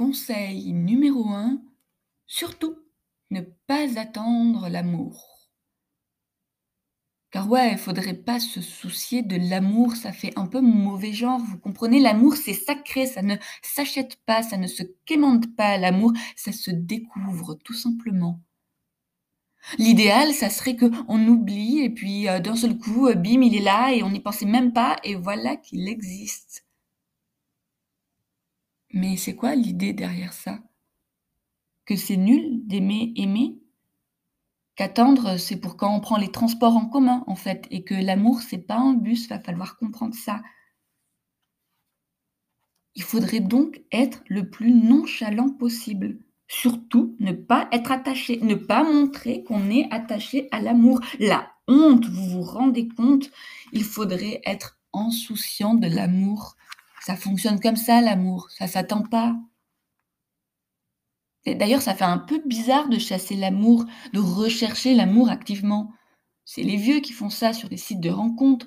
Conseil numéro 1, surtout ne pas attendre l'amour. Car ouais, il faudrait pas se soucier de l'amour, ça fait un peu mauvais genre, vous comprenez? L'amour, c'est sacré, ça ne s'achète pas, ça ne se quémande pas. L'amour, ça se découvre, tout simplement. L'idéal, ça serait qu'on oublie et puis, heu, d'un seul coup, heu, bim, il est là et on n'y pensait même pas et voilà qu'il existe. Mais c'est quoi l'idée derrière ça? Que c'est nul d'aimer aimer? Qu'attendre, c'est pour quand on prend les transports en commun, en fait, et que l'amour, c'est pas un bus, va falloir comprendre ça. Il faudrait donc être le plus nonchalant possible. Surtout, ne pas être attaché, ne pas montrer qu'on est attaché à l'amour. La honte, vous vous rendez compte? Il faudrait être insouciant de l'amour. Ça fonctionne comme ça l'amour, ça s'attend pas. D'ailleurs, ça fait un peu bizarre de chasser l'amour, de rechercher l'amour activement. C'est les vieux qui font ça sur des sites de rencontres.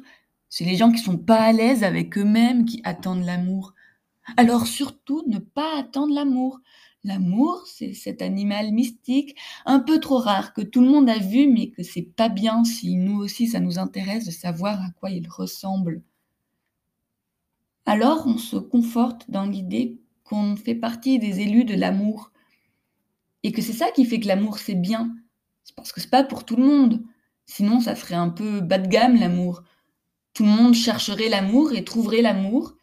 C'est les gens qui sont pas à l'aise avec eux-mêmes qui attendent l'amour. Alors surtout, ne pas attendre l'amour. L'amour, c'est cet animal mystique, un peu trop rare, que tout le monde a vu, mais que c'est pas bien si nous aussi ça nous intéresse de savoir à quoi il ressemble. Alors on se conforte dans l'idée qu'on fait partie des élus de l'amour et que c'est ça qui fait que l'amour c'est bien. C'est parce que c'est pas pour tout le monde. Sinon ça ferait un peu bas de gamme l'amour. Tout le monde chercherait l'amour et trouverait l'amour.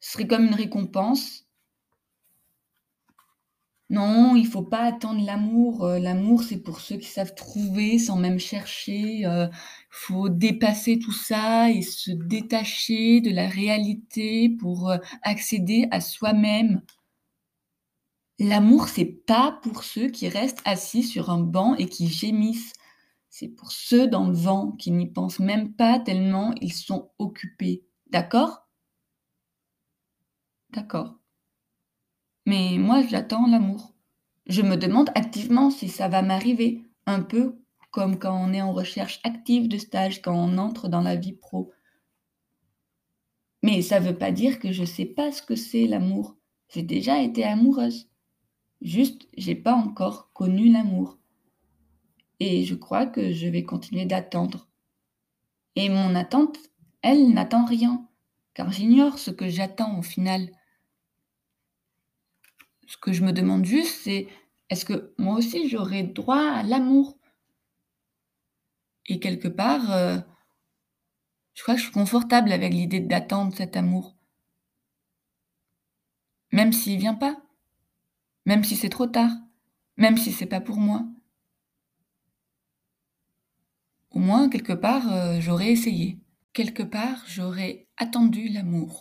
Ce serait comme une récompense. Non, il faut pas attendre l'amour, heu, l'amour c'est pour ceux qui savent trouver sans même chercher, heu, faut dépasser tout ça et se détacher de la réalité pour, heu, accéder à soi-même. L'amour, c'est pas pour ceux qui restent assis sur un banc et qui gémissent. C'est pour ceux dans le vent qui n'y pensent même pas tellement ils sont occupés. D'accord? D'accord. Mais moi j'attends l'amour. Je me demande activement si ça va m'arriver, un peu comme quand on est en recherche active de stage, quand on entre dans la vie pro. Mais ça veut pas dire que je sais pas ce que c'est l'amour. J'ai déjà été amoureuse. Juste, j'ai pas encore connu l'amour. Et je crois que je vais continuer d'attendre. Et mon attente, elle n'attend rien, car j'ignore ce que j'attends au final. Ce que je me demande juste, c'est est-ce que moi aussi j'aurai droit à l'amour? Et quelque part, heu, je crois que je suis confortable avec l'idée d'attendre cet amour. Même s'il vient pas. Même si c'est trop tard. Même si c'est pas pour moi. Au moins quelque part, heu, j'aurais essayé. Quelque part, j'aurais attendu l'amour.